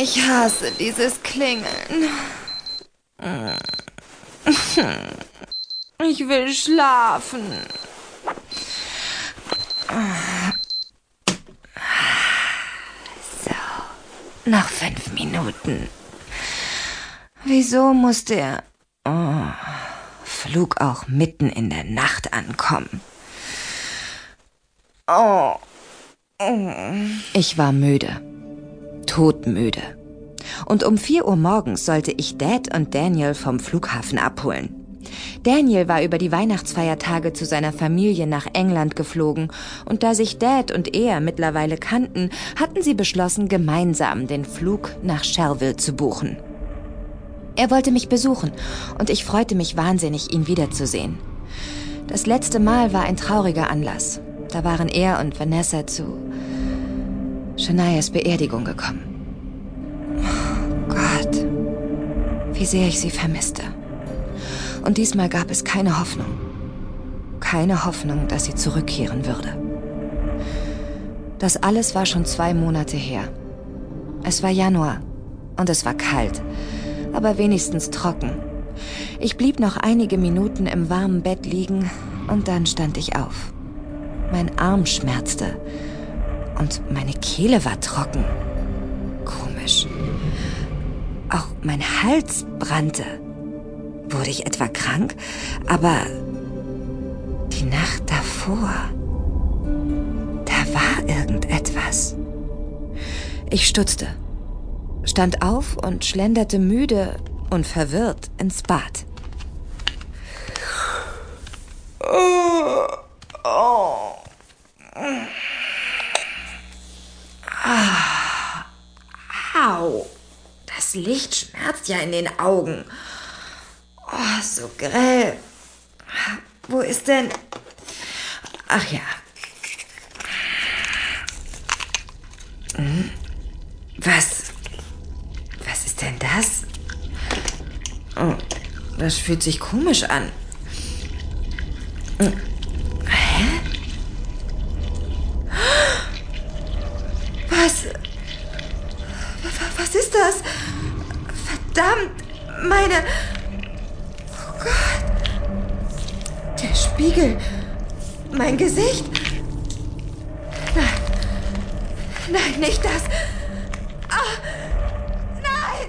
Ich hasse dieses Klingeln. Ich will schlafen. So, noch fünf Minuten. Wieso musste er... Oh, Flug auch mitten in der Nacht ankommen. Oh. Ich war müde. Todmüde. Und um vier Uhr morgens sollte ich Dad und Daniel vom Flughafen abholen. Daniel war über die Weihnachtsfeiertage zu seiner Familie nach England geflogen, und da sich Dad und er mittlerweile kannten, hatten sie beschlossen, gemeinsam den Flug nach Shelville zu buchen. Er wollte mich besuchen, und ich freute mich wahnsinnig, ihn wiederzusehen. Das letzte Mal war ein trauriger Anlass. Da waren er und Vanessa zu Shanias Beerdigung gekommen. Wie sehr ich sie vermisste. Und diesmal gab es keine Hoffnung. Keine Hoffnung, dass sie zurückkehren würde. Das alles war schon zwei Monate her. Es war Januar und es war kalt, aber wenigstens trocken. Ich blieb noch einige Minuten im warmen Bett liegen und dann stand ich auf. Mein Arm schmerzte und meine Kehle war trocken. Mein Hals brannte. Wurde ich etwa krank? Aber die Nacht davor, da war irgendetwas. Ich stutzte, stand auf und schlenderte müde und verwirrt ins Bad. Oh, oh. Ah, au. Das Licht schmerzt ja in den Augen. Oh, so grell. Wo ist denn... Ach ja. Hm? Was? Was ist denn das? Oh, das fühlt sich komisch an. Hm. Was ist das? Verdammt, meine... Oh Gott. Der Spiegel. Mein Gesicht. Nein. Nein, nicht das. Ah. Nein.